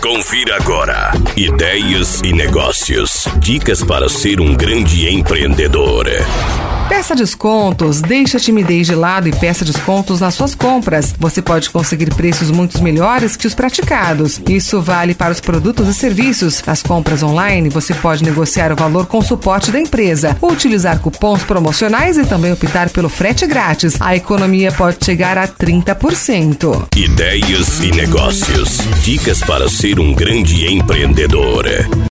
Confira agora. Ideias e negócios. Dicas para ser um grande empreendedor. Peça descontos, deixe a timidez de lado e peça descontos nas suas compras. Você pode conseguir preços muito melhores que os praticados. Isso vale para os produtos e serviços. Nas compras online, você pode negociar o valor com o suporte da empresa, utilizar cupons promocionais e também optar pelo frete grátis. A economia pode chegar a 30%. Ideias e negócios. Dicas para ser um grande empreendedor.